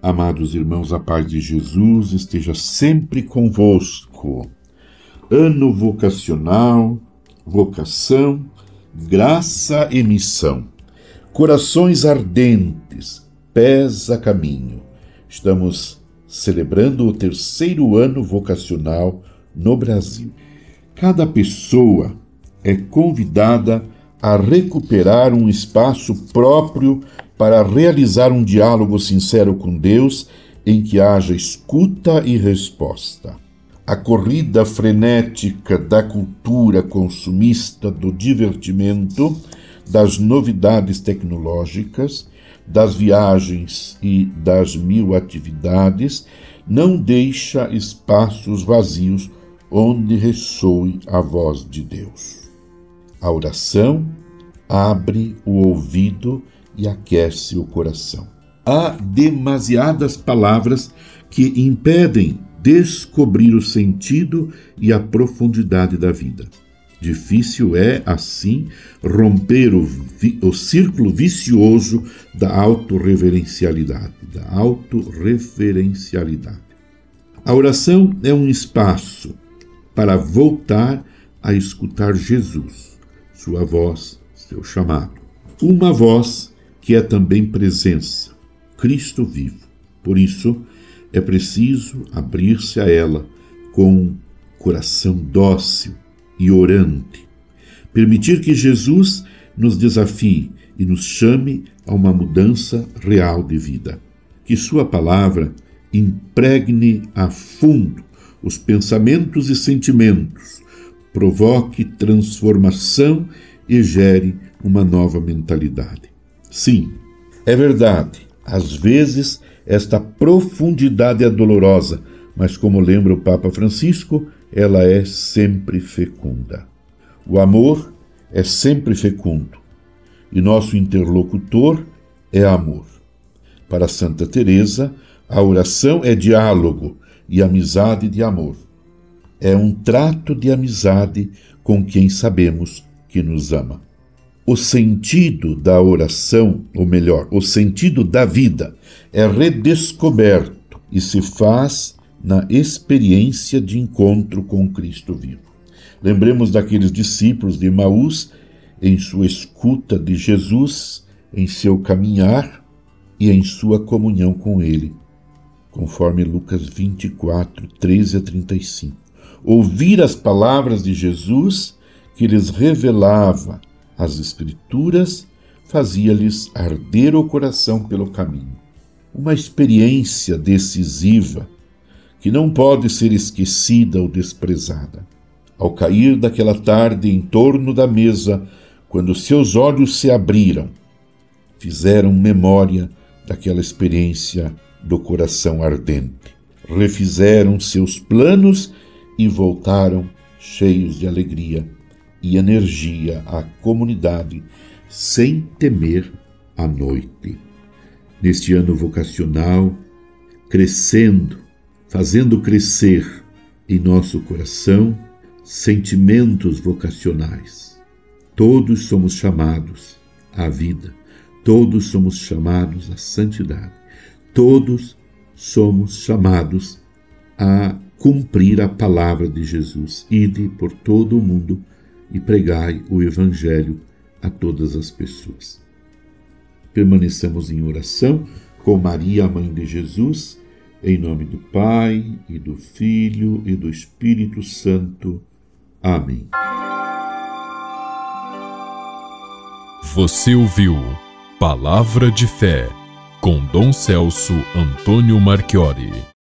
Amados irmãos, a paz de Jesus esteja sempre convosco. Ano vocacional, vocação, graça e missão. Corações ardentes, pés a caminho. Estamos celebrando o terceiro ano vocacional no Brasil. Cada pessoa é convidada a recuperar um espaço próprio para realizar um diálogo sincero com Deus em que haja escuta e resposta. A corrida frenética da cultura consumista do divertimento, das novidades tecnológicas, das viagens e das mil atividades não deixa espaços vazios onde ressoe a voz de Deus. A oração abre o ouvido e aquece o coração. Há demasiadas palavras que impedem descobrir o sentido e a profundidade da vida. Difícil é, assim, romper o, o círculo vicioso da autorreverencialidade, da autorreferencialidade. A oração é um espaço para voltar a escutar Jesus, sua voz, seu chamado. Uma voz que é também presença, Cristo vivo. Por isso, é preciso abrir-se a ela com coração dócil e orante. Permitir que Jesus nos desafie e nos chame a uma mudança real de vida. Que Sua palavra impregne a fundo os pensamentos e sentimentos, provoque transformação e gere uma nova mentalidade. Sim, é verdade, às vezes esta profundidade é dolorosa, mas como lembra o Papa Francisco, ela é sempre fecunda. O amor é sempre fecundo e nosso interlocutor é amor. Para Santa Teresa, a oração é diálogo e amizade de amor. É um trato de amizade com quem sabemos que nos ama o sentido da oração, ou melhor, o sentido da vida, é redescoberto e se faz na experiência de encontro com Cristo vivo. Lembremos daqueles discípulos de Maús em sua escuta de Jesus, em seu caminhar e em sua comunhão com Ele, conforme Lucas 24, 13 a 35. Ouvir as palavras de Jesus que lhes revelava as Escrituras fazia-lhes arder o coração pelo caminho. Uma experiência decisiva que não pode ser esquecida ou desprezada. Ao cair daquela tarde em torno da mesa, quando seus olhos se abriram, fizeram memória daquela experiência do coração ardente. Refizeram seus planos e voltaram cheios de alegria e energia à comunidade sem temer a noite. Neste ano vocacional, crescendo, fazendo crescer em nosso coração sentimentos vocacionais. Todos somos chamados à vida, todos somos chamados à santidade, todos somos chamados a cumprir a palavra de Jesus. Ide por todo o mundo e pregai o Evangelho a todas as pessoas. Permaneçamos em oração com Maria, mãe de Jesus, em nome do Pai e do Filho e do Espírito Santo. Amém. Você ouviu Palavra de Fé com Dom Celso Antônio Marchiori.